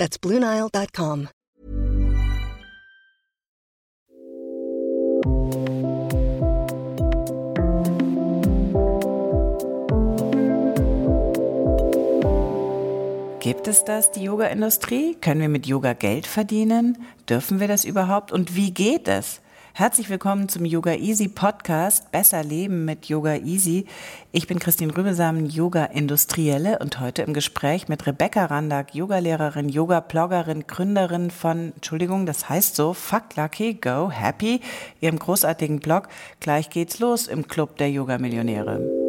That's BlueNile.com. Gibt es das, die Yoga-Industrie? Können wir mit Yoga Geld verdienen? Dürfen wir das überhaupt? Und wie geht es? Herzlich willkommen zum Yoga Easy Podcast Besser Leben mit Yoga Easy. Ich bin Christine Rübesamen, Yoga-Industrielle und heute im Gespräch mit Rebecca Randack, Yogalehrerin, Yoga-Bloggerin, Gründerin von, Entschuldigung, das heißt so, Fuck Lucky, Go Happy, ihrem großartigen Blog. Gleich geht's los im Club der Yoga-Millionäre.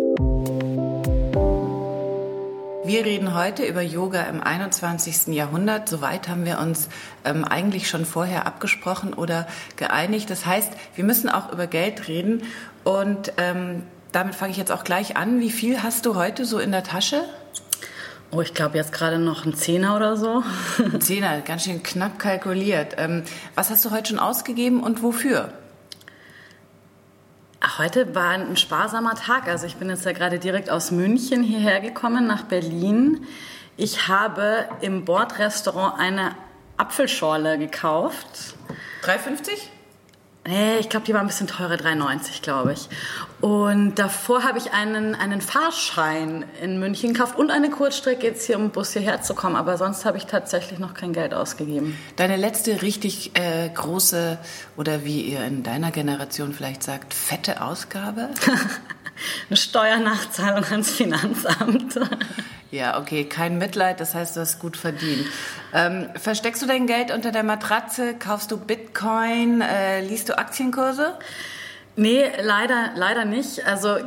Wir reden heute über Yoga im 21. Jahrhundert. Soweit haben wir uns ähm, eigentlich schon vorher abgesprochen oder geeinigt. Das heißt, wir müssen auch über Geld reden. Und ähm, damit fange ich jetzt auch gleich an. Wie viel hast du heute so in der Tasche? Oh, ich glaube jetzt gerade noch ein Zehner oder so. Ein Zehner, ganz schön knapp kalkuliert. Ähm, was hast du heute schon ausgegeben und wofür? Heute war ein sparsamer Tag. Also ich bin jetzt ja gerade direkt aus München hierher gekommen nach Berlin. Ich habe im Bordrestaurant eine Apfelschorle gekauft. 3,50? Nee, ich glaube, die war ein bisschen teurer, 3,90 glaube ich. Und davor habe ich einen, einen Fahrschein in München gekauft und eine Kurzstrecke jetzt hier, um Bus hierher zu kommen. Aber sonst habe ich tatsächlich noch kein Geld ausgegeben. Deine letzte richtig äh, große oder wie ihr in deiner Generation vielleicht sagt, fette Ausgabe? eine Steuernachzahlung ans Finanzamt. Ja, okay, kein Mitleid, das heißt, du hast gut verdient. Ähm, versteckst du dein Geld unter der Matratze? Kaufst du Bitcoin? Äh, liest du Aktienkurse? Nee, leider, leider nicht. Also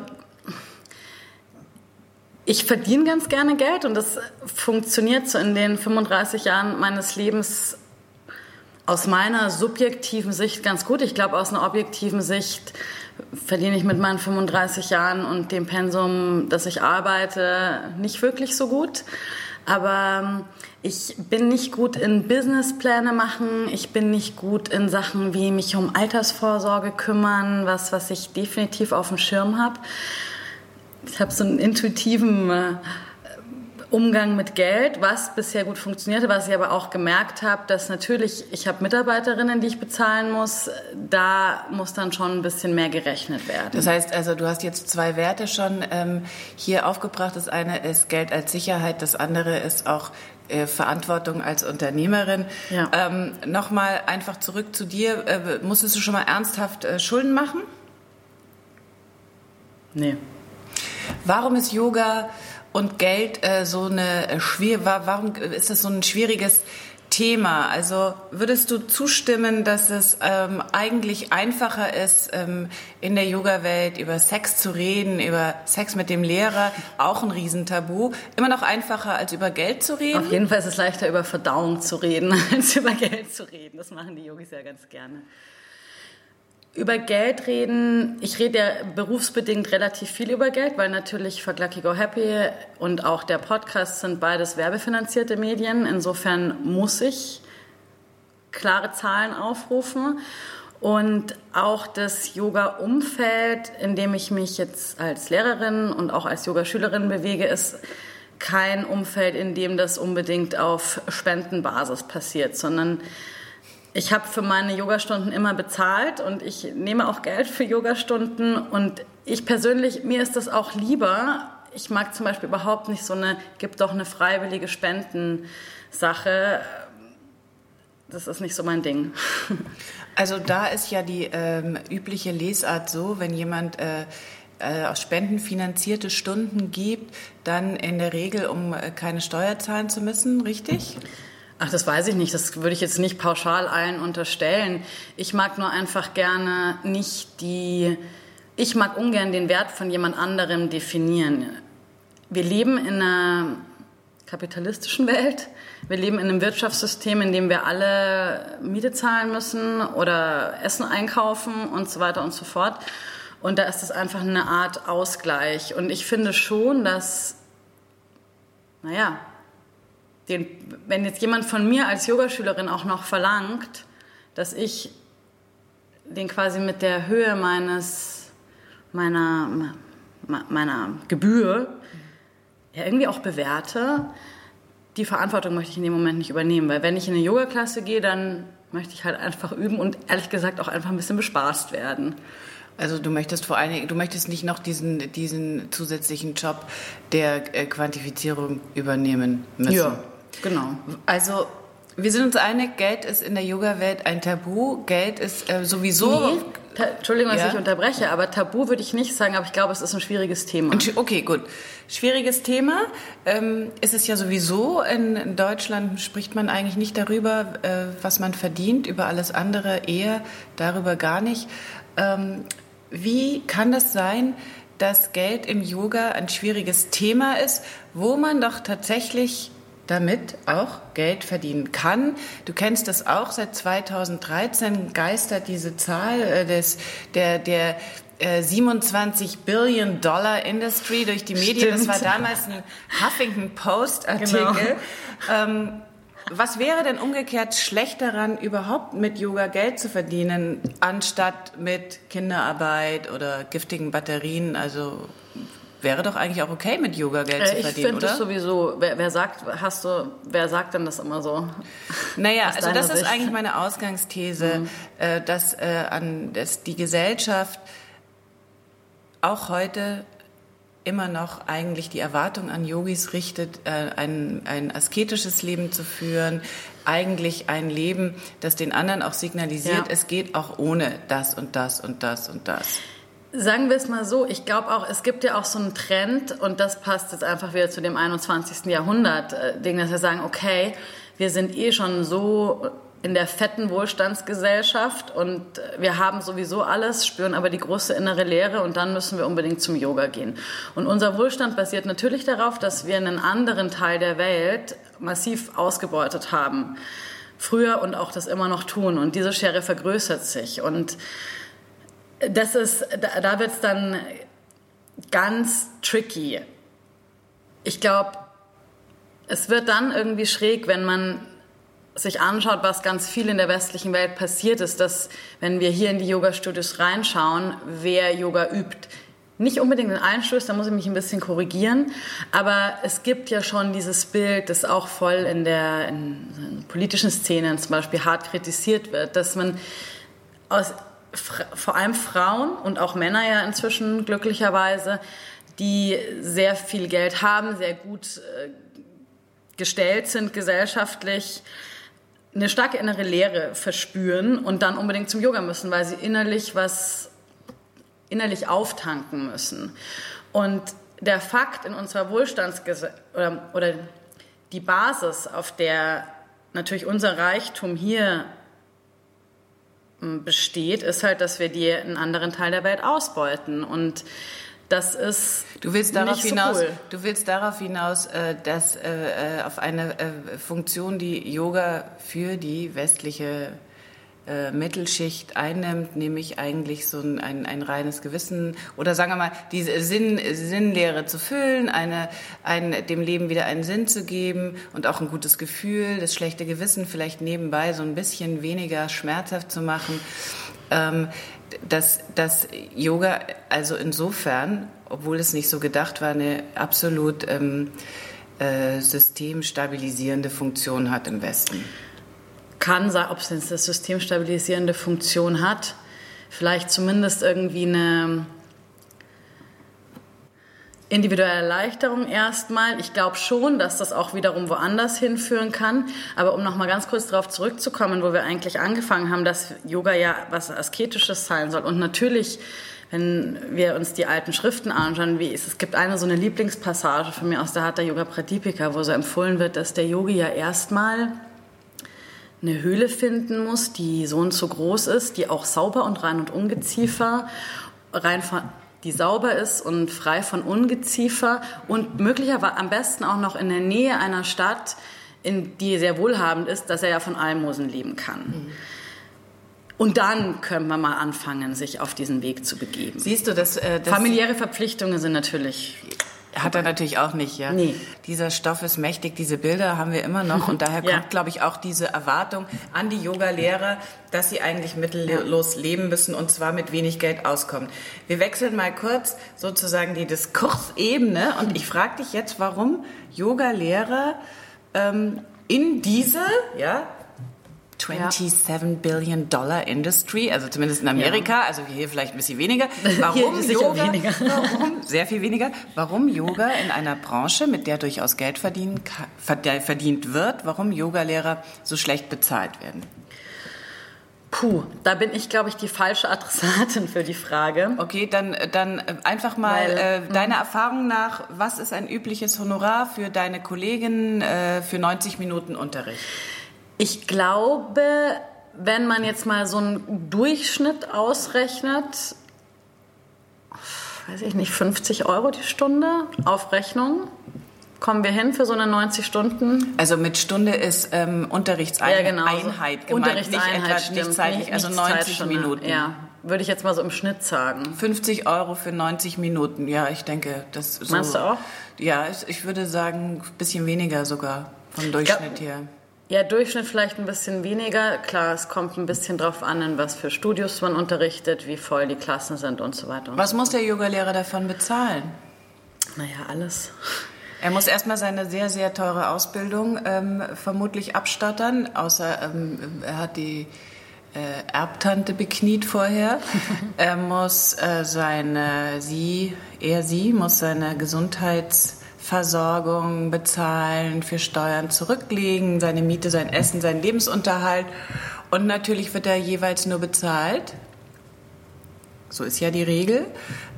ich verdiene ganz gerne Geld und das funktioniert so in den 35 Jahren meines Lebens aus meiner subjektiven Sicht ganz gut. Ich glaube, aus einer objektiven Sicht verdiene ich mit meinen 35 Jahren und dem Pensum, das ich arbeite, nicht wirklich so gut. Aber ähm, ich bin nicht gut in Businesspläne machen. Ich bin nicht gut in Sachen wie mich um Altersvorsorge kümmern, was, was ich definitiv auf dem Schirm habe. Ich habe so einen intuitiven äh, Umgang mit Geld, was bisher gut funktionierte, was ich aber auch gemerkt habe, dass natürlich, ich habe Mitarbeiterinnen, die ich bezahlen muss, da muss dann schon ein bisschen mehr gerechnet werden. Das heißt also, du hast jetzt zwei Werte schon ähm, hier aufgebracht. Das eine ist Geld als Sicherheit, das andere ist auch äh, Verantwortung als Unternehmerin. Ja. Ähm, Nochmal einfach zurück zu dir. Äh, musstest du schon mal ernsthaft äh, Schulden machen? Nee. Warum ist Yoga und Geld äh, so eine äh, schwierige, warum ist das so ein schwieriges Thema? Also würdest du zustimmen, dass es ähm, eigentlich einfacher ist, ähm, in der Yoga-Welt über Sex zu reden, über Sex mit dem Lehrer, auch ein Riesentabu, immer noch einfacher als über Geld zu reden? Auf jeden Fall ist es leichter, über Verdauung zu reden, als über Geld zu reden. Das machen die Yogis ja ganz gerne. Über Geld reden, ich rede ja berufsbedingt relativ viel über Geld, weil natürlich Fuck Lucky Go Happy und auch der Podcast sind beides werbefinanzierte Medien. Insofern muss ich klare Zahlen aufrufen. Und auch das Yoga-Umfeld, in dem ich mich jetzt als Lehrerin und auch als Yogaschülerin bewege, ist kein Umfeld, in dem das unbedingt auf Spendenbasis passiert, sondern ich habe für meine Yogastunden immer bezahlt und ich nehme auch Geld für Yogastunden und ich persönlich, mir ist das auch lieber. Ich mag zum Beispiel überhaupt nicht so eine, gibt doch eine freiwillige Spendensache. Das ist nicht so mein Ding. Also da ist ja die ähm, übliche Lesart so, wenn jemand äh, äh, aus Spenden finanzierte Stunden gibt, dann in der Regel, um äh, keine Steuer zahlen zu müssen, richtig? Ach, das weiß ich nicht. Das würde ich jetzt nicht pauschal allen unterstellen. Ich mag nur einfach gerne nicht die. Ich mag ungern den Wert von jemand anderem definieren. Wir leben in einer kapitalistischen Welt. Wir leben in einem Wirtschaftssystem, in dem wir alle Miete zahlen müssen oder Essen einkaufen und so weiter und so fort. Und da ist es einfach eine Art Ausgleich. Und ich finde schon, dass, naja, den, wenn jetzt jemand von mir als Yogaschülerin auch noch verlangt, dass ich den quasi mit der Höhe meines, meiner, meiner Gebühr ja irgendwie auch bewerte, die Verantwortung möchte ich in dem Moment nicht übernehmen. Weil wenn ich in eine Yoga-Klasse gehe, dann möchte ich halt einfach üben und ehrlich gesagt auch einfach ein bisschen bespaßt werden. Also du möchtest vor allen Dingen, du möchtest nicht noch diesen, diesen zusätzlichen Job der äh, Quantifizierung übernehmen müssen. Ja, genau. Also wir sind uns einig, Geld ist in der Yoga-Welt ein Tabu. Geld ist äh, sowieso. Nee. Entschuldigung, dass ja. ich unterbreche, aber Tabu würde ich nicht sagen, aber ich glaube, es ist ein schwieriges Thema. Okay, gut. Schwieriges Thema. Ähm, ist es ja sowieso. In Deutschland spricht man eigentlich nicht darüber, äh, was man verdient, über alles andere eher, darüber gar nicht. Ähm, wie kann das sein, dass Geld im Yoga ein schwieriges Thema ist, wo man doch tatsächlich damit auch Geld verdienen kann. Du kennst das auch, seit 2013 geistert diese Zahl äh, des, der, der äh, 27 Billion Dollar Industry durch die Medien. Stimmt. Das war damals ein Huffington Post Artikel. Genau. Ähm, was wäre denn umgekehrt schlecht daran, überhaupt mit Yoga Geld zu verdienen, anstatt mit Kinderarbeit oder giftigen Batterien? Also wäre doch eigentlich auch okay, mit Yoga Geld äh, zu verdienen, ich finde das sowieso. Wer, wer, sagt, hast du, wer sagt denn das immer so? Naja, also das Sicht? ist eigentlich meine Ausgangsthese, mhm. äh, dass, äh, an, dass die Gesellschaft auch heute immer noch eigentlich die Erwartung an Yogis richtet, äh, ein, ein asketisches Leben zu führen, eigentlich ein Leben, das den anderen auch signalisiert, ja. es geht auch ohne das und das und das und das. Sagen wir es mal so, ich glaube auch, es gibt ja auch so einen Trend und das passt jetzt einfach wieder zu dem 21. Jahrhundert-Ding, äh, dass wir sagen, okay, wir sind eh schon so in der fetten Wohlstandsgesellschaft und wir haben sowieso alles, spüren aber die große innere Leere und dann müssen wir unbedingt zum Yoga gehen. Und unser Wohlstand basiert natürlich darauf, dass wir einen anderen Teil der Welt massiv ausgebeutet haben. Früher und auch das immer noch tun. Und diese Schere vergrößert sich. Und das ist, da, da wird es dann ganz tricky. Ich glaube, es wird dann irgendwie schräg, wenn man sich anschaut, was ganz viel in der westlichen Welt passiert ist, dass wenn wir hier in die Yoga-Studios reinschauen, wer Yoga übt, nicht unbedingt in Einschluss, da muss ich mich ein bisschen korrigieren, aber es gibt ja schon dieses Bild, das auch voll in der in politischen Szenen zum Beispiel hart kritisiert wird, dass man aus vor allem Frauen und auch Männer ja inzwischen glücklicherweise, die sehr viel Geld haben, sehr gut äh, gestellt sind gesellschaftlich, eine starke innere Leere verspüren und dann unbedingt zum Yoga müssen, weil sie innerlich was innerlich auftanken müssen. Und der Fakt in unserer Wohlstandsgesellschaft oder, oder die Basis, auf der natürlich unser Reichtum hier besteht, ist halt, dass wir die einen anderen Teil der Welt ausbeuten. Und das ist du willst darauf so hinaus, cool. Du willst darauf hinaus, äh, dass äh, äh, auf eine Funktion, die Yoga für die westliche äh, Mittelschicht einnimmt, nämlich eigentlich so ein, ein, ein, reines Gewissen oder sagen wir mal, diese Sinn, Sinnlehre zu füllen, eine, ein, dem Leben wieder einen Sinn zu geben und auch ein gutes Gefühl, das schlechte Gewissen vielleicht nebenbei so ein bisschen weniger schmerzhaft zu machen. Ähm, dass, dass Yoga also insofern, obwohl es nicht so gedacht war, eine absolut ähm, äh, systemstabilisierende Funktion hat im Westen kann, ob es eine systemstabilisierende Funktion hat, vielleicht zumindest irgendwie eine individuelle Erleichterung erstmal. Ich glaube schon, dass das auch wiederum woanders hinführen kann. Aber um nochmal ganz kurz darauf zurückzukommen, wo wir eigentlich angefangen haben, dass Yoga ja was Asketisches sein soll. Und natürlich, wenn wir uns die alten Schriften anschauen, wie es, es gibt eine so eine Lieblingspassage von mir aus der Hatha Yoga Pradipika, wo so empfohlen wird, dass der Yogi ja erstmal eine Höhle finden muss, die so und so groß ist, die auch sauber und rein und ungeziefer, rein von, die sauber ist und frei von Ungeziefer und möglicherweise am besten auch noch in der Nähe einer Stadt, in die sehr wohlhabend ist, dass er ja von Almosen leben kann. Mhm. Und dann können wir mal anfangen, sich auf diesen Weg zu begeben. Siehst du, dass, äh, das familiäre Verpflichtungen sind natürlich hat er natürlich auch nicht, ja. Nee. Dieser Stoff ist mächtig, diese Bilder haben wir immer noch und daher ja. kommt, glaube ich, auch diese Erwartung an die Yoga-Lehrer, dass sie eigentlich mittellos leben müssen und zwar mit wenig Geld auskommen. Wir wechseln mal kurz sozusagen die Diskursebene und ich frage dich jetzt, warum Yoga-Lehrer ähm, in diese, ja, 27 ja. Billion Dollar Industry, also zumindest in Amerika, ja. also hier vielleicht ein bisschen weniger. Warum Yoga? Weniger. Warum, sehr viel weniger. Warum Yoga in einer Branche, mit der durchaus Geld verdient, verdient wird, warum Yogalehrer so schlecht bezahlt werden? Puh, da bin ich, glaube ich, die falsche Adressatin für die Frage. Okay, dann, dann einfach mal Weil, äh, hm. deiner Erfahrung nach, was ist ein übliches Honorar für deine Kollegin äh, für 90 Minuten Unterricht? Ich glaube, wenn man jetzt mal so einen Durchschnitt ausrechnet, weiß ich nicht, 50 Euro die Stunde auf Rechnung. Kommen wir hin für so eine 90 Stunden? Also mit Stunde ist ähm, Unterrichtseinheit ja, genau. Einheit gemeint, Unterrichtseinheit nicht, etwa, nicht zeitlich, also 90 Minuten. Ja, würde ich jetzt mal so im Schnitt sagen. 50 Euro für 90 Minuten, ja, ich denke, das so. Meinst du auch? Ja, ich würde sagen, ein bisschen weniger sogar vom Durchschnitt her. Ja, Durchschnitt vielleicht ein bisschen weniger. Klar, es kommt ein bisschen drauf an, in was für Studios man unterrichtet, wie voll die Klassen sind und so weiter. Und was so muss der Yogalehrer davon bezahlen? Naja, alles. Er muss erstmal seine sehr, sehr teure Ausbildung ähm, vermutlich abstottern, außer ähm, er hat die äh, Erbtante bekniet vorher. er muss äh, seine, sie, er, sie, muss seine Gesundheits- Versorgung bezahlen, für Steuern zurücklegen, seine Miete, sein Essen, seinen Lebensunterhalt. Und natürlich wird er jeweils nur bezahlt, so ist ja die Regel,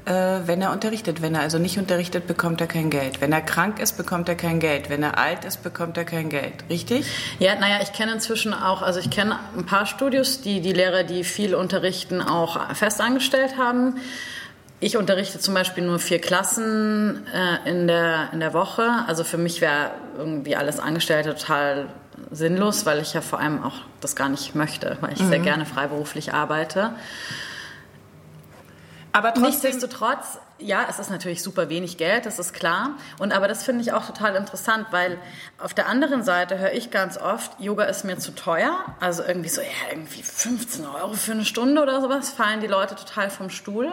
äh, wenn er unterrichtet. Wenn er also nicht unterrichtet, bekommt er kein Geld. Wenn er krank ist, bekommt er kein Geld. Wenn er alt ist, bekommt er kein Geld. Richtig? Ja, naja, ich kenne inzwischen auch, also ich kenne ein paar Studios, die die Lehrer, die viel unterrichten, auch festangestellt haben. Ich unterrichte zum Beispiel nur vier Klassen äh, in, der, in der Woche. Also für mich wäre irgendwie alles Angestellte total sinnlos, weil ich ja vor allem auch das gar nicht möchte, weil ich mhm. sehr gerne freiberuflich arbeite. Aber trotzdem, nichtsdestotrotz, ja, es ist natürlich super wenig Geld, das ist klar. Und aber das finde ich auch total interessant, weil auf der anderen Seite höre ich ganz oft, Yoga ist mir zu teuer. Also irgendwie so, ja, irgendwie 15 Euro für eine Stunde oder sowas, fallen die Leute total vom Stuhl.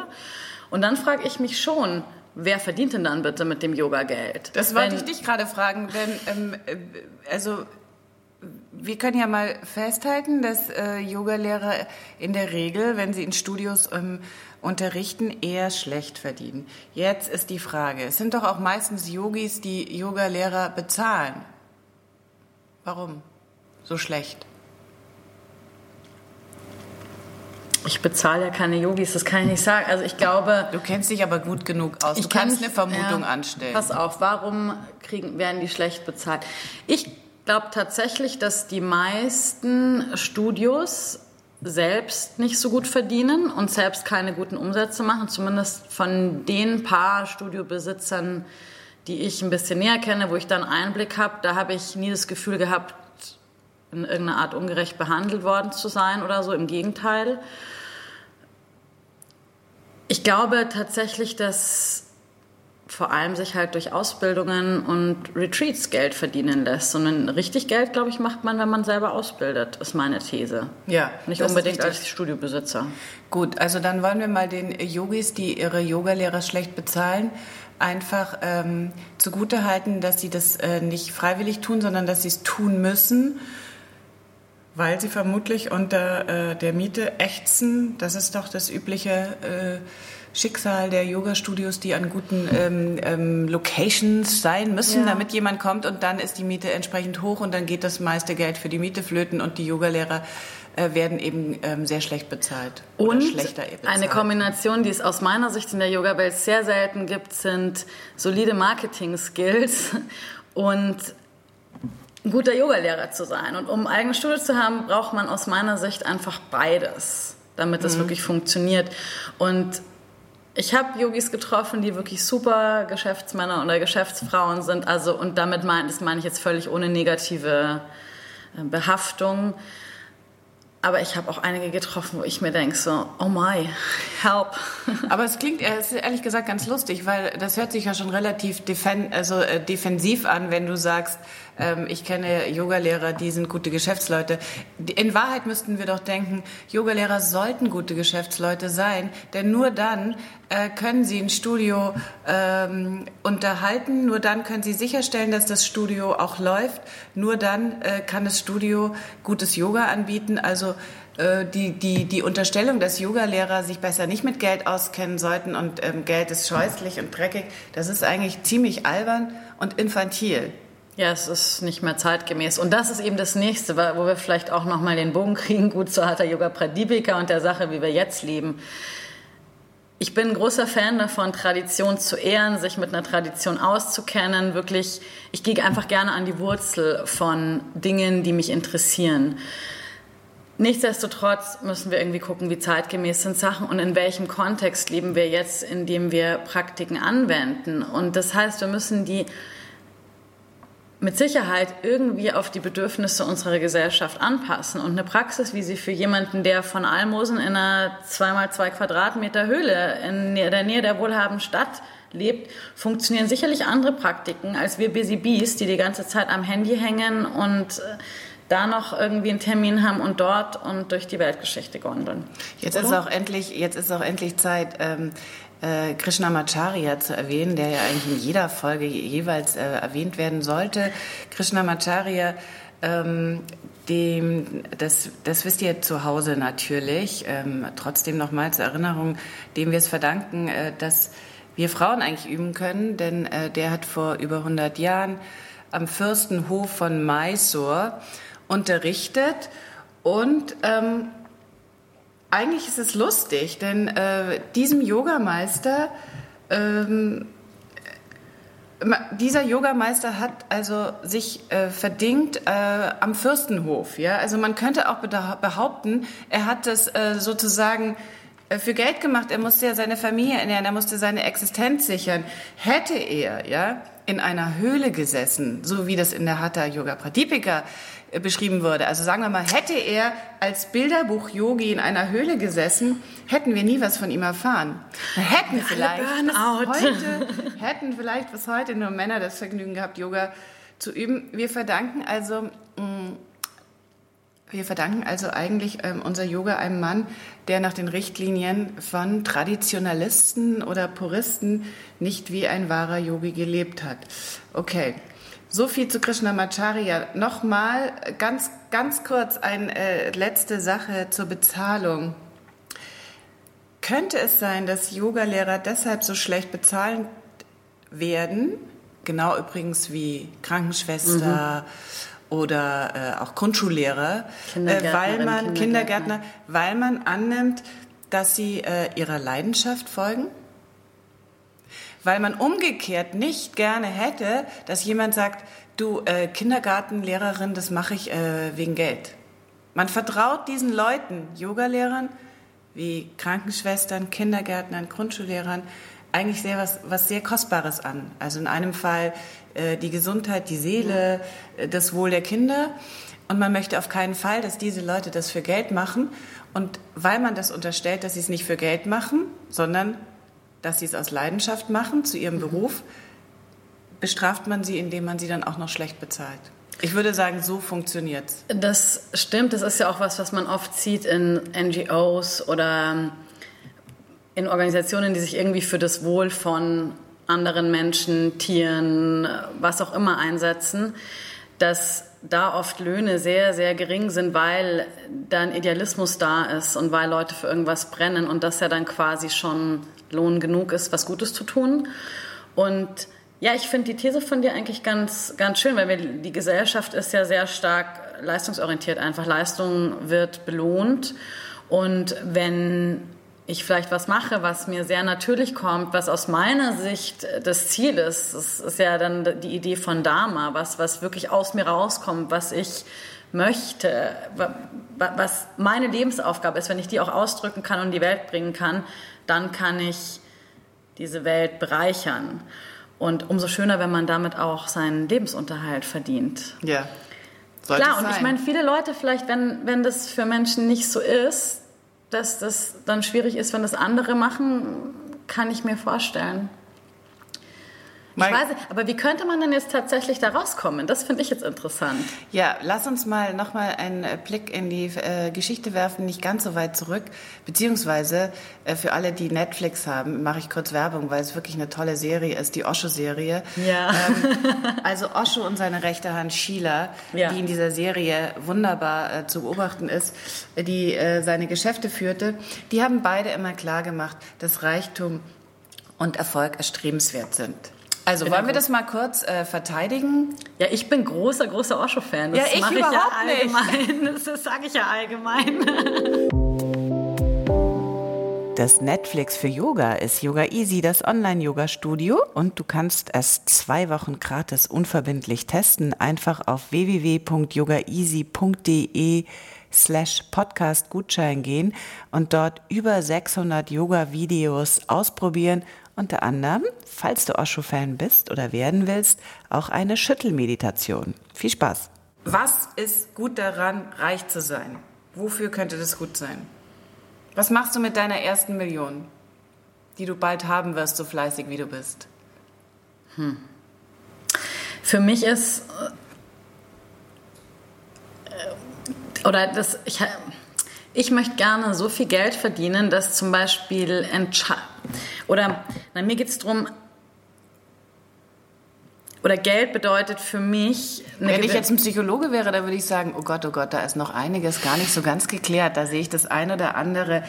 Und dann frage ich mich schon, wer verdient denn dann bitte mit dem Yoga-Geld? Das wollte ich dich gerade fragen, denn ähm, äh, also wir können ja mal festhalten, dass äh, Yogalehrer in der Regel, wenn sie in Studios ähm, unterrichten, eher schlecht verdienen. Jetzt ist die Frage, es sind doch auch meistens Yogis, die Yogalehrer bezahlen. Warum so schlecht? Ich bezahle ja keine Yogis, das kann ich nicht sagen. Also ich glaube. Du kennst dich aber gut genug aus. Du kannst mich, eine Vermutung ja, anstellen. Pass auf, warum kriegen, werden die schlecht bezahlt? Ich glaube tatsächlich, dass die meisten Studios selbst nicht so gut verdienen und selbst keine guten Umsätze machen. Zumindest von den paar Studiobesitzern, die ich ein bisschen näher kenne, wo ich dann Einblick habe, da habe ich nie das Gefühl gehabt, in irgendeiner Art ungerecht behandelt worden zu sein oder so. Im Gegenteil. Ich glaube tatsächlich, dass vor allem sich halt durch Ausbildungen und Retreats Geld verdienen lässt. Und richtig Geld, glaube ich, macht man, wenn man selber ausbildet, ist meine These. Ja. Nicht unbedingt als Studiobesitzer. Gut, also dann wollen wir mal den Yogis, die ihre Yogalehrer schlecht bezahlen, einfach ähm, zugute halten, dass sie das äh, nicht freiwillig tun, sondern dass sie es tun müssen weil sie vermutlich unter äh, der Miete ächzen. Das ist doch das übliche äh, Schicksal der Yoga-Studios, die an guten ähm, ähm, Locations sein müssen, ja. damit jemand kommt und dann ist die Miete entsprechend hoch und dann geht das meiste Geld für die Miete flöten und die Yogalehrer äh, werden eben ähm, sehr schlecht bezahlt. Und schlechter bezahlt. eine Kombination, die es aus meiner Sicht in der Yoga-Welt sehr selten gibt, sind solide Marketing-Skills und ein guter Yogalehrer zu sein. Und um ein eigenes Studio zu haben, braucht man aus meiner Sicht einfach beides, damit es mhm. wirklich funktioniert. Und ich habe Yogis getroffen, die wirklich super Geschäftsmänner oder Geschäftsfrauen sind. Also, und damit meine, das meine ich jetzt völlig ohne negative äh, Behaftung. Aber ich habe auch einige getroffen, wo ich mir denke, so, oh my, help. Aber es klingt ehrlich gesagt ganz lustig, weil das hört sich ja schon relativ defen also, äh, defensiv an, wenn du sagst, ähm, ich kenne Yogalehrer, die sind gute Geschäftsleute. In Wahrheit müssten wir doch denken, Yogalehrer sollten gute Geschäftsleute sein, denn nur dann äh, können sie ein Studio ähm, unterhalten, nur dann können sie sicherstellen, dass das Studio auch läuft, nur dann äh, kann das Studio gutes Yoga anbieten. Also äh, die, die, die Unterstellung, dass Yogalehrer sich besser nicht mit Geld auskennen sollten und ähm, Geld ist scheußlich und dreckig, das ist eigentlich ziemlich albern und infantil. Ja, es ist nicht mehr zeitgemäß. Und das ist eben das Nächste, wo wir vielleicht auch nochmal den Bogen kriegen, gut zu Hatha Yoga Pradipika und der Sache, wie wir jetzt leben. Ich bin ein großer Fan davon, Tradition zu ehren, sich mit einer Tradition auszukennen. Wirklich, ich gehe einfach gerne an die Wurzel von Dingen, die mich interessieren. Nichtsdestotrotz müssen wir irgendwie gucken, wie zeitgemäß sind Sachen und in welchem Kontext leben wir jetzt, indem wir Praktiken anwenden. Und das heißt, wir müssen die mit Sicherheit irgendwie auf die Bedürfnisse unserer Gesellschaft anpassen. Und eine Praxis, wie sie für jemanden, der von Almosen in einer zweimal zwei Quadratmeter Höhle in der Nähe der wohlhabenden Stadt lebt, funktionieren sicherlich andere Praktiken als wir Busy Bees, die die ganze Zeit am Handy hängen und äh, da noch irgendwie einen Termin haben und dort und durch die Weltgeschichte gondeln. Jetzt ist auch endlich, jetzt ist auch endlich Zeit, ähm, äh, Krishnamacharya zu erwähnen, der ja eigentlich in jeder Folge jeweils äh, erwähnt werden sollte. Krishnamacharya, ähm, dem, das, das wisst ihr zu Hause natürlich, ähm, trotzdem nochmal zur Erinnerung, dem wir es verdanken, äh, dass wir Frauen eigentlich üben können, denn äh, der hat vor über 100 Jahren am Fürstenhof von Mysore unterrichtet und ähm, eigentlich ist es lustig, denn äh, diesem Yogameister, ähm, dieser Yogameister hat also sich äh, verdingt äh, am Fürstenhof. Ja? Also man könnte auch behaupten, er hat das äh, sozusagen äh, für Geld gemacht. Er musste ja seine Familie ernähren, er musste seine Existenz sichern. Hätte er ja in einer Höhle gesessen, so wie das in der Hatha Yoga Pradipika äh, beschrieben wurde. Also sagen wir mal, hätte er als Bilderbuch-Yogi in einer Höhle gesessen, hätten wir nie was von ihm erfahren. Hätten vielleicht, bis heute, hätten vielleicht bis heute nur Männer das Vergnügen gehabt, Yoga zu üben. Wir verdanken also, mm, wir verdanken also eigentlich ähm, unser Yoga einem Mann, der nach den Richtlinien von Traditionalisten oder Puristen nicht wie ein wahrer Yogi gelebt hat. Okay. So viel zu Krishnamacharya. Nochmal ganz, ganz kurz eine äh, letzte Sache zur Bezahlung. Könnte es sein, dass Yogalehrer deshalb so schlecht bezahlt werden? Genau übrigens wie Krankenschwester mhm. Oder äh, auch Grundschullehrer, äh, weil man Kindergärtner, weil man annimmt, dass sie äh, ihrer Leidenschaft folgen? weil man umgekehrt nicht gerne hätte, dass jemand sagt, du äh, Kindergartenlehrerin, das mache ich äh, wegen Geld. Man vertraut diesen Leuten, Yogalehrern, wie Krankenschwestern, Kindergärtnern, Grundschullehrern, eigentlich sehr was, was sehr Kostbares an. Also in einem Fall äh, die Gesundheit, die Seele, äh, das Wohl der Kinder. Und man möchte auf keinen Fall, dass diese Leute das für Geld machen. Und weil man das unterstellt, dass sie es nicht für Geld machen, sondern dass sie es aus Leidenschaft machen zu ihrem mhm. Beruf, bestraft man sie, indem man sie dann auch noch schlecht bezahlt. Ich würde sagen, so funktioniert es. Das stimmt. Das ist ja auch was, was man oft sieht in NGOs oder in Organisationen, die sich irgendwie für das Wohl von anderen Menschen, Tieren, was auch immer einsetzen, dass da oft Löhne sehr, sehr gering sind, weil dann Idealismus da ist und weil Leute für irgendwas brennen und das ja dann quasi schon Lohn genug ist, was Gutes zu tun. Und ja, ich finde die These von dir eigentlich ganz, ganz schön, weil wir, die Gesellschaft ist ja sehr stark leistungsorientiert. Einfach Leistung wird belohnt. Und wenn ich vielleicht was mache, was mir sehr natürlich kommt, was aus meiner Sicht das Ziel ist, das ist ja dann die Idee von Dharma, was, was wirklich aus mir rauskommt, was ich möchte, was meine Lebensaufgabe ist, wenn ich die auch ausdrücken kann und die Welt bringen kann, dann kann ich diese Welt bereichern. Und umso schöner, wenn man damit auch seinen Lebensunterhalt verdient. Ja. Sollte Klar, und ich meine, viele Leute vielleicht, wenn, wenn das für Menschen nicht so ist, dass das dann schwierig ist, wenn das andere machen, kann ich mir vorstellen. Ich weiß nicht, aber wie könnte man denn jetzt tatsächlich da rauskommen? Das finde ich jetzt interessant. Ja, lass uns mal nochmal einen Blick in die äh, Geschichte werfen, nicht ganz so weit zurück. Beziehungsweise äh, für alle, die Netflix haben, mache ich kurz Werbung, weil es wirklich eine tolle Serie ist, die Osho-Serie. Ja. Ähm, also Osho und seine rechte Hand Sheila, ja. die in dieser Serie wunderbar äh, zu beobachten ist, die äh, seine Geschäfte führte, die haben beide immer klar gemacht, dass Reichtum und Erfolg erstrebenswert sind. Also wollen wir das mal kurz äh, verteidigen? Ja, ich bin großer, großer Osho-Fan. Ja, ich überhaupt ich ja allgemein. nicht. Das sage ich ja allgemein. Das Netflix für Yoga ist Yoga Easy, das Online-Yoga-Studio. Und du kannst es zwei Wochen gratis unverbindlich testen. Einfach auf www.yogaeasy.de slash Podcast Gutschein gehen und dort über 600 Yoga-Videos ausprobieren unter anderem, falls du Osho-Fan bist oder werden willst, auch eine Schüttelmeditation. Viel Spaß! Was ist gut daran, reich zu sein? Wofür könnte das gut sein? Was machst du mit deiner ersten Million, die du bald haben wirst, so fleißig wie du bist? Hm. Für mich ist äh, oder das ich ich möchte gerne so viel Geld verdienen, dass zum Beispiel oder na, mir geht es darum, oder Geld bedeutet für mich. Wenn ich jetzt ein Psychologe wäre, dann würde ich sagen, oh Gott, oh Gott, da ist noch einiges gar nicht so ganz geklärt. Da sehe ich das ein oder andere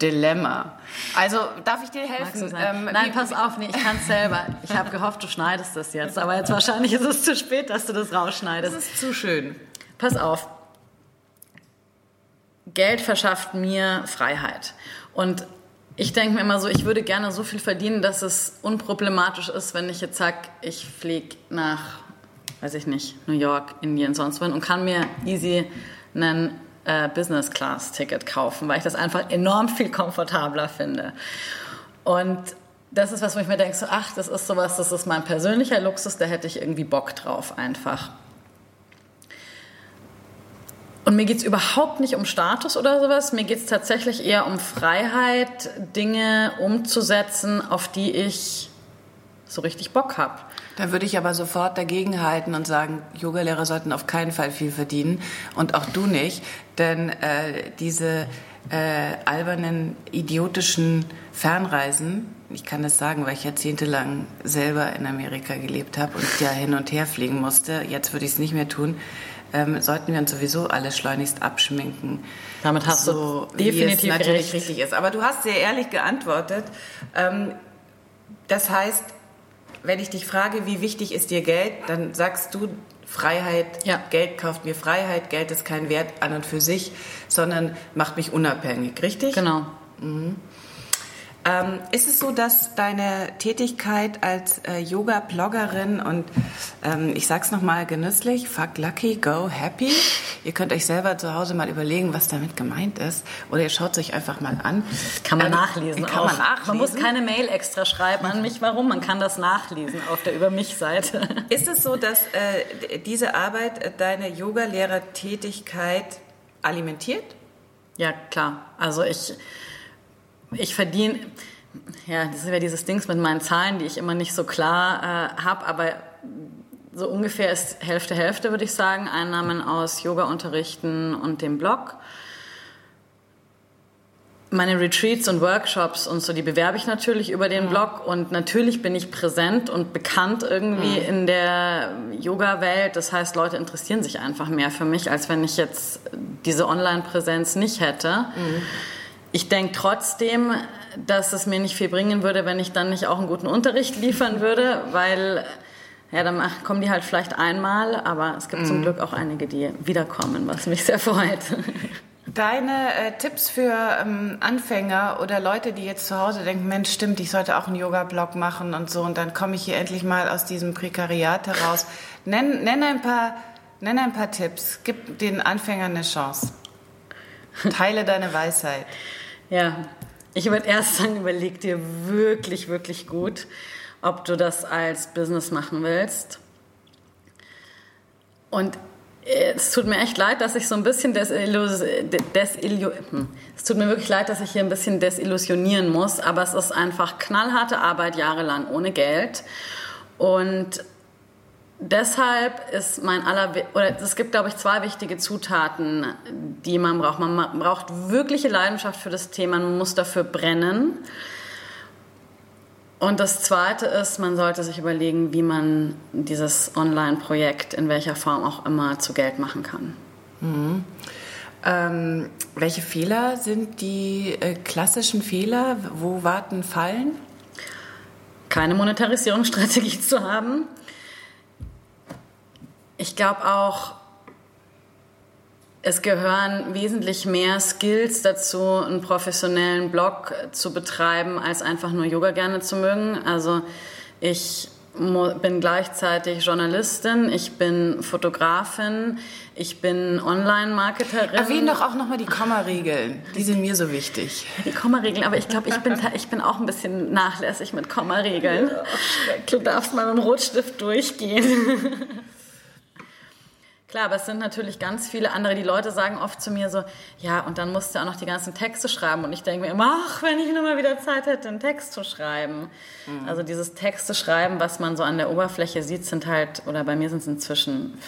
Dilemma. Also darf ich dir helfen? Ähm, Nein, pass auf, nee, ich kann es selber. Ich habe gehofft, du schneidest das jetzt, aber jetzt wahrscheinlich ist es zu spät, dass du das rausschneidest. Das ist zu schön. Pass auf. Geld verschafft mir Freiheit. Und ich denke mir immer so, ich würde gerne so viel verdienen, dass es unproblematisch ist, wenn ich jetzt sage, ich fliege nach, weiß ich nicht, New York, Indien, sonst wohin und kann mir easy einen äh, Business Class Ticket kaufen, weil ich das einfach enorm viel komfortabler finde. Und das ist was, wo ich mir denke, so, ach, das ist sowas, das ist mein persönlicher Luxus, da hätte ich irgendwie Bock drauf einfach. Und mir geht es überhaupt nicht um Status oder sowas. Mir geht es tatsächlich eher um Freiheit, Dinge umzusetzen, auf die ich so richtig Bock habe. Da würde ich aber sofort dagegen halten und sagen, Yogalehrer sollten auf keinen Fall viel verdienen und auch du nicht, denn äh, diese äh, albernen, idiotischen Fernreisen, ich kann das sagen, weil ich jahrzehntelang selber in Amerika gelebt habe und ja hin und her fliegen musste, jetzt würde ich es nicht mehr tun, ähm, sollten wir uns sowieso alle schleunigst abschminken. Damit hast so, du definitiv wie es natürlich recht. richtig ist. Aber du hast sehr ehrlich geantwortet. Ähm, das heißt, wenn ich dich frage, wie wichtig ist dir Geld, dann sagst du, Freiheit, ja. Geld kauft mir Freiheit, Geld ist kein Wert an und für sich, sondern macht mich unabhängig, richtig? Genau. Mhm. Ähm, ist es so, dass deine Tätigkeit als äh, Yoga-Bloggerin und ähm, ich sag's nochmal genüsslich, fuck lucky, go happy. Ihr könnt euch selber zu Hause mal überlegen, was damit gemeint ist. Oder ihr schaut es euch einfach mal an. Kann man ähm, nachlesen. Kann auch. man nachlesen. Man muss keine Mail extra schreiben an mich, warum. Man kann das nachlesen auf der Über mich-Seite. Ist es so, dass äh, diese Arbeit äh, deine Yoga-Lehrertätigkeit alimentiert? Ja, klar. Also ich ich verdiene, ja, das ist ja dieses Dings mit meinen Zahlen, die ich immer nicht so klar äh, habe, aber so ungefähr ist Hälfte Hälfte, würde ich sagen, Einnahmen aus Yoga-Unterrichten und dem Blog. Meine Retreats und Workshops und so, die bewerbe ich natürlich über den mhm. Blog und natürlich bin ich präsent und bekannt irgendwie mhm. in der Yoga-Welt. Das heißt, Leute interessieren sich einfach mehr für mich, als wenn ich jetzt diese Online-Präsenz nicht hätte. Mhm. Ich denke trotzdem, dass es mir nicht viel bringen würde, wenn ich dann nicht auch einen guten Unterricht liefern würde, weil ja, dann kommen die halt vielleicht einmal, aber es gibt mhm. zum Glück auch einige, die wiederkommen, was mich sehr freut. Deine äh, Tipps für ähm, Anfänger oder Leute, die jetzt zu Hause denken, Mensch, stimmt, ich sollte auch einen Yoga-Blog machen und so, und dann komme ich hier endlich mal aus diesem Prekariat heraus. Nenn, nenn, ein paar, nenn ein paar Tipps, gib den Anfängern eine Chance. Teile deine Weisheit. Ja, Ich würde erst sagen, überleg dir wirklich, wirklich gut, ob du das als Business machen willst. Und es tut mir echt leid, dass ich so ein bisschen desillusionieren, hm. es tut mir wirklich leid, dass ich hier ein bisschen desillusionieren muss, aber es ist einfach knallharte Arbeit jahrelang ohne Geld und deshalb ist mein aller oder es gibt glaube ich zwei wichtige Zutaten, die man braucht. Man braucht wirkliche Leidenschaft für das Thema, man muss dafür brennen. Und das Zweite ist, man sollte sich überlegen, wie man dieses Online-Projekt in welcher Form auch immer zu Geld machen kann. Mhm. Ähm, welche Fehler sind die äh, klassischen Fehler? Wo warten Fallen? Keine Monetarisierungsstrategie zu haben. Ich glaube auch, es gehören wesentlich mehr Skills dazu, einen professionellen Blog zu betreiben, als einfach nur Yoga gerne zu mögen. Also ich bin gleichzeitig Journalistin, ich bin Fotografin, ich bin Online-Marketerin. Erwähne doch auch nochmal die Kommaregeln. Die sind mir so wichtig. Die Kommaregeln, aber ich glaube, ich bin, ich bin auch ein bisschen nachlässig mit Kommaregeln. Ja, du darfst mal mit einem Rotstift durchgehen. Klar, aber es sind natürlich ganz viele andere. Die Leute sagen oft zu mir so, ja, und dann musst du auch noch die ganzen Texte schreiben. Und ich denke mir immer, ach, wenn ich nur mal wieder Zeit hätte, einen Text zu schreiben. Mhm. Also dieses Texte schreiben, was man so an der Oberfläche sieht, sind halt, oder bei mir sind es inzwischen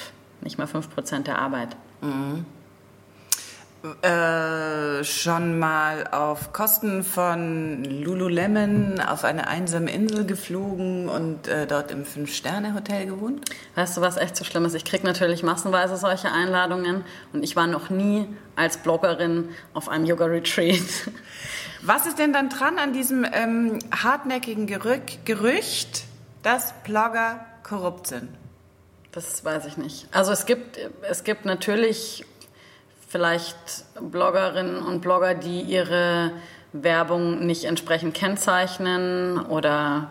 nicht mal 5% der Arbeit. Mhm äh, schon mal auf Kosten von Lululemon auf eine einsame Insel geflogen und äh, dort im Fünf-Sterne-Hotel gewohnt? Weißt du, was echt so schlimm ist? Ich kriege natürlich massenweise solche Einladungen und ich war noch nie als Bloggerin auf einem Yoga-Retreat. Was ist denn dann dran an diesem ähm, hartnäckigen Gerück Gerücht, dass Blogger korrupt sind? Das weiß ich nicht. Also es gibt, es gibt natürlich vielleicht Bloggerinnen und Blogger, die ihre Werbung nicht entsprechend kennzeichnen oder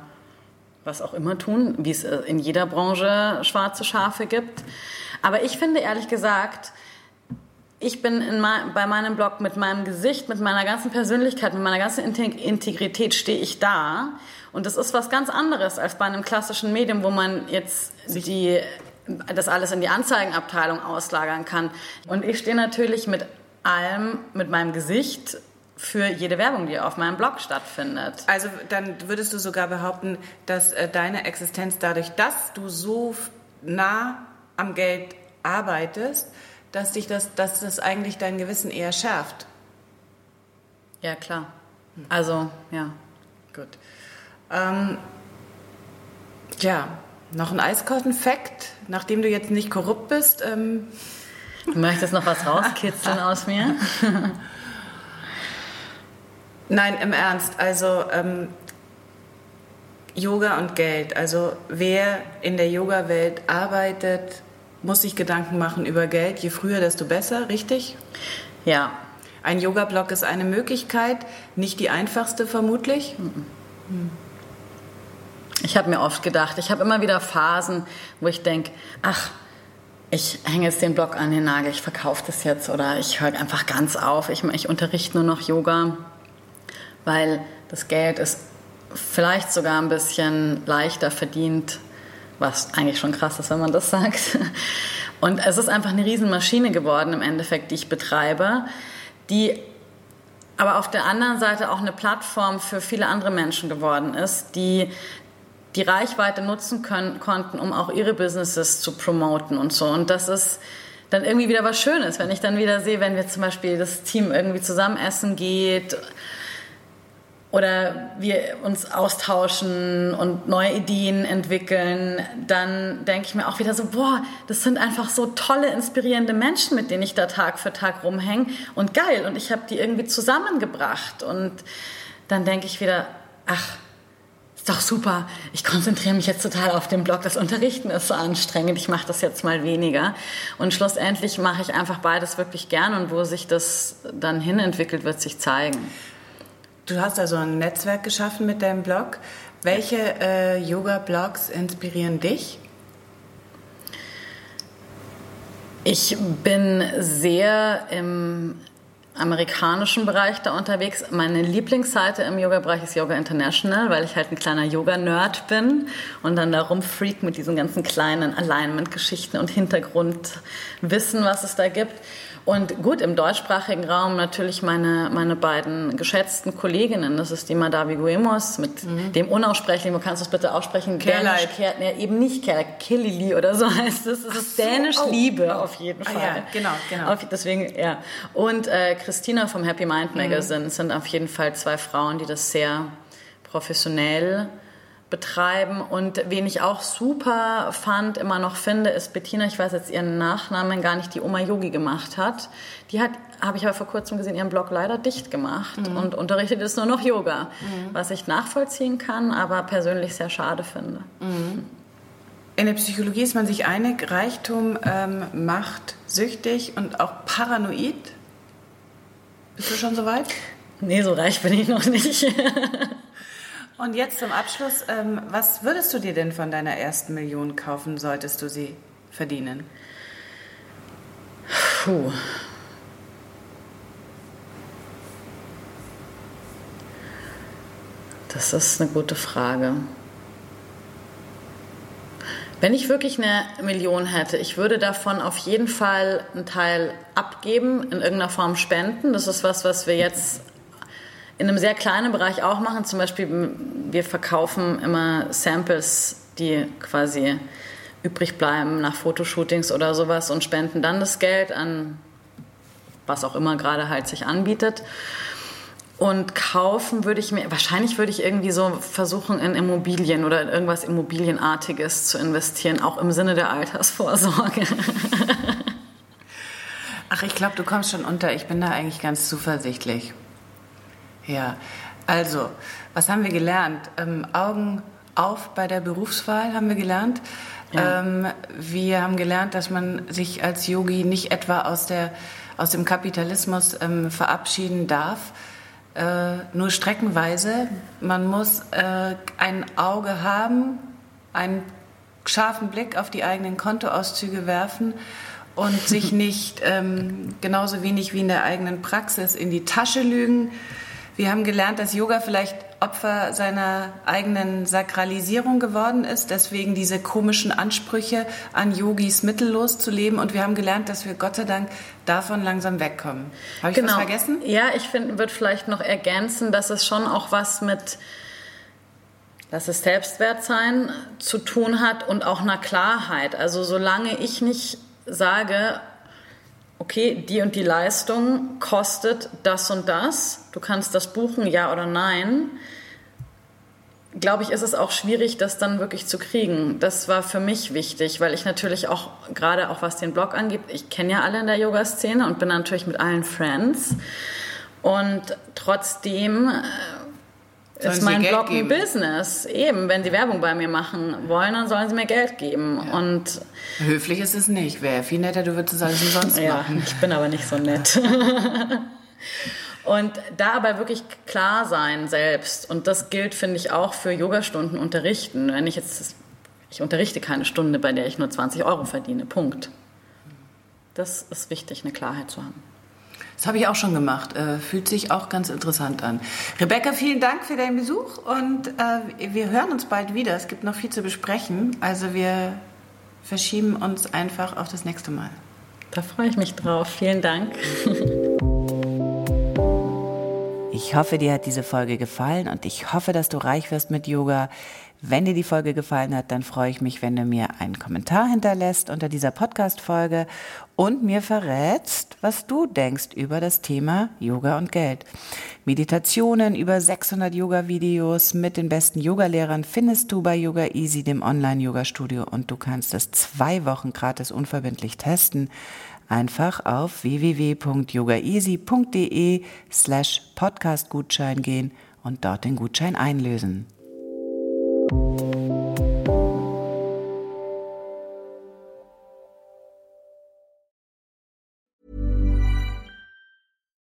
was auch immer tun, wie es in jeder Branche schwarze Schafe gibt. Aber ich finde ehrlich gesagt, ich bin mein, bei meinem Blog mit meinem Gesicht, mit meiner ganzen Persönlichkeit, mit meiner ganzen Integrität stehe ich da. Und das ist was ganz anderes als bei einem klassischen Medium, wo man jetzt die das alles in die Anzeigenabteilung auslagern kann. Und ich stehe natürlich mit allem, mit meinem Gesicht für jede Werbung, die auf meinem Blog stattfindet. Also dann würdest du sogar behaupten, dass äh, deine Existenz dadurch, dass du so nah am Geld arbeitest, dass dich das, dass das eigentlich dein Gewissen eher schärft. Ja, klar. Also, ja. Gut. Ähm, ja, noch ein eiskosten Fact, nachdem du jetzt nicht korrupt bist. Ähm du möchtest noch was rauskitzeln aus mir? Nein, im Ernst. Also ähm, Yoga und Geld. Also wer in der Yoga-Welt arbeitet, muss sich Gedanken machen über Geld. Je früher, desto besser, richtig? Ja. Ein Yoga-Blog ist eine Möglichkeit, nicht die einfachste vermutlich. Mhm. Ich habe mir oft gedacht, ich habe immer wieder Phasen, wo ich denke, ach, ich hänge jetzt den Blog an den Nagel, ich verkaufe das jetzt oder ich höre einfach ganz auf, ich, ich unterrichte nur noch Yoga, weil das Geld ist vielleicht sogar ein bisschen leichter verdient, was eigentlich schon krass ist, wenn man das sagt. Und es ist einfach eine Riesenmaschine geworden im Endeffekt, die ich betreibe, die aber auf der anderen Seite auch eine Plattform für viele andere Menschen geworden ist, die die Reichweite nutzen können, konnten, um auch ihre Businesses zu promoten und so. Und das ist dann irgendwie wieder was Schönes, wenn ich dann wieder sehe, wenn wir zum Beispiel das Team irgendwie zusammen essen geht oder wir uns austauschen und neue Ideen entwickeln, dann denke ich mir auch wieder so, boah, das sind einfach so tolle, inspirierende Menschen, mit denen ich da Tag für Tag rumhänge und geil und ich habe die irgendwie zusammengebracht und dann denke ich wieder, ach, ist doch super. Ich konzentriere mich jetzt total auf den Blog. Das Unterrichten ist so anstrengend. Ich mache das jetzt mal weniger. Und schlussendlich mache ich einfach beides wirklich gern. Und wo sich das dann hinentwickelt, wird sich zeigen. Du hast also ein Netzwerk geschaffen mit deinem Blog. Welche äh, Yoga-Blogs inspirieren dich? Ich bin sehr im amerikanischen Bereich da unterwegs. Meine Lieblingsseite im Yoga-Bereich ist Yoga International, weil ich halt ein kleiner Yoga-Nerd bin und dann da rumfreak mit diesen ganzen kleinen Alignment-Geschichten und Hintergrundwissen, was es da gibt. Und gut, im deutschsprachigen Raum natürlich meine, meine beiden geschätzten Kolleginnen. Das ist die Madavi Guemos mit mhm. dem unaussprechlichen, wo kannst du es bitte aussprechen? Dänisch, ja, eben nicht Kerleit, Killili oder so heißt es. Es ist so, Dänisch oh. Liebe auf jeden Fall. Ah, ja, genau, genau. Auf, deswegen, ja. Und äh, Christina vom Happy Mind Magazine mhm. sind auf jeden Fall zwei Frauen, die das sehr professionell betreiben. Und wen ich auch super fand, immer noch finde, ist Bettina, ich weiß jetzt ihren Nachnamen gar nicht, die Oma Yogi gemacht hat. Die hat, habe ich aber vor kurzem gesehen, ihren Blog leider dicht gemacht mhm. und unterrichtet jetzt nur noch Yoga, mhm. was ich nachvollziehen kann, aber persönlich sehr schade finde. Mhm. In der Psychologie ist man sich einig, Reichtum ähm, macht süchtig und auch paranoid. Bist du schon so weit? Nee, so reich bin ich noch nicht. Und jetzt zum Abschluss, ähm, was würdest du dir denn von deiner ersten Million kaufen, solltest du sie verdienen? Puh. Das ist eine gute Frage. Wenn ich wirklich eine Million hätte, ich würde davon auf jeden Fall einen Teil abgeben, in irgendeiner Form spenden. Das ist was, was wir jetzt in einem sehr kleinen Bereich auch machen. Zum Beispiel, wir verkaufen immer Samples, die quasi übrig bleiben nach Fotoshootings oder sowas und spenden dann das Geld an was auch immer gerade halt sich anbietet. Und kaufen würde ich mir, wahrscheinlich würde ich irgendwie so versuchen, in Immobilien oder in irgendwas Immobilienartiges zu investieren, auch im Sinne der Altersvorsorge. Ach, ich glaube, du kommst schon unter. Ich bin da eigentlich ganz zuversichtlich. Ja, also, was haben wir gelernt? Ähm, Augen auf bei der Berufswahl haben wir gelernt. Ja. Ähm, wir haben gelernt, dass man sich als Yogi nicht etwa aus, der, aus dem Kapitalismus ähm, verabschieden darf, äh, nur streckenweise. Man muss äh, ein Auge haben, einen scharfen Blick auf die eigenen Kontoauszüge werfen und sich nicht ähm, genauso wenig wie in der eigenen Praxis in die Tasche lügen wir haben gelernt, dass Yoga vielleicht Opfer seiner eigenen Sakralisierung geworden ist, deswegen diese komischen Ansprüche an Yogis mittellos zu leben. Und wir haben gelernt, dass wir Gott sei Dank davon langsam wegkommen. Habe ich genau. was vergessen? Ja, ich finde, würde vielleicht noch ergänzen, dass es schon auch was mit dass es Selbstwertsein zu tun hat und auch einer Klarheit. Also solange ich nicht sage, okay, die und die Leistung kostet das und das, du kannst das buchen, ja oder nein, glaube ich, ist es auch schwierig, das dann wirklich zu kriegen. Das war für mich wichtig, weil ich natürlich auch, gerade auch was den Blog angeht, ich kenne ja alle in der Yoga-Szene und bin natürlich mit allen Friends. Und trotzdem äh, Sollen ist mein Blog ein Business. Eben, wenn sie Werbung bei mir machen wollen, dann sollen sie mir Geld geben. Ja. Und Höflich ist es nicht. Wäre viel netter, du würdest es alles umsonst ja, machen. Ich bin aber nicht so nett. und da aber wirklich klar sein selbst. Und das gilt, finde ich, auch für Yogastunden unterrichten. Wenn ich jetzt, ich unterrichte keine Stunde, bei der ich nur 20 Euro verdiene. Punkt. Das ist wichtig, eine Klarheit zu haben. Das habe ich auch schon gemacht. Äh, fühlt sich auch ganz interessant an. Rebecca, vielen Dank für deinen Besuch und äh, wir hören uns bald wieder. Es gibt noch viel zu besprechen. Also wir verschieben uns einfach auf das nächste Mal. Da freue ich mich drauf. Vielen Dank. Ich hoffe, dir hat diese Folge gefallen und ich hoffe, dass du reich wirst mit Yoga. Wenn dir die Folge gefallen hat, dann freue ich mich, wenn du mir einen Kommentar hinterlässt unter dieser Podcast-Folge und mir verrätst, was du denkst über das Thema Yoga und Geld. Meditationen, über 600 Yoga-Videos mit den besten Yogalehrern findest du bei Yoga Easy, dem Online-Yoga-Studio und du kannst es zwei Wochen gratis unverbindlich testen. Einfach auf www.yogaeasy.de slash Podcast-Gutschein gehen und dort den Gutschein einlösen. Música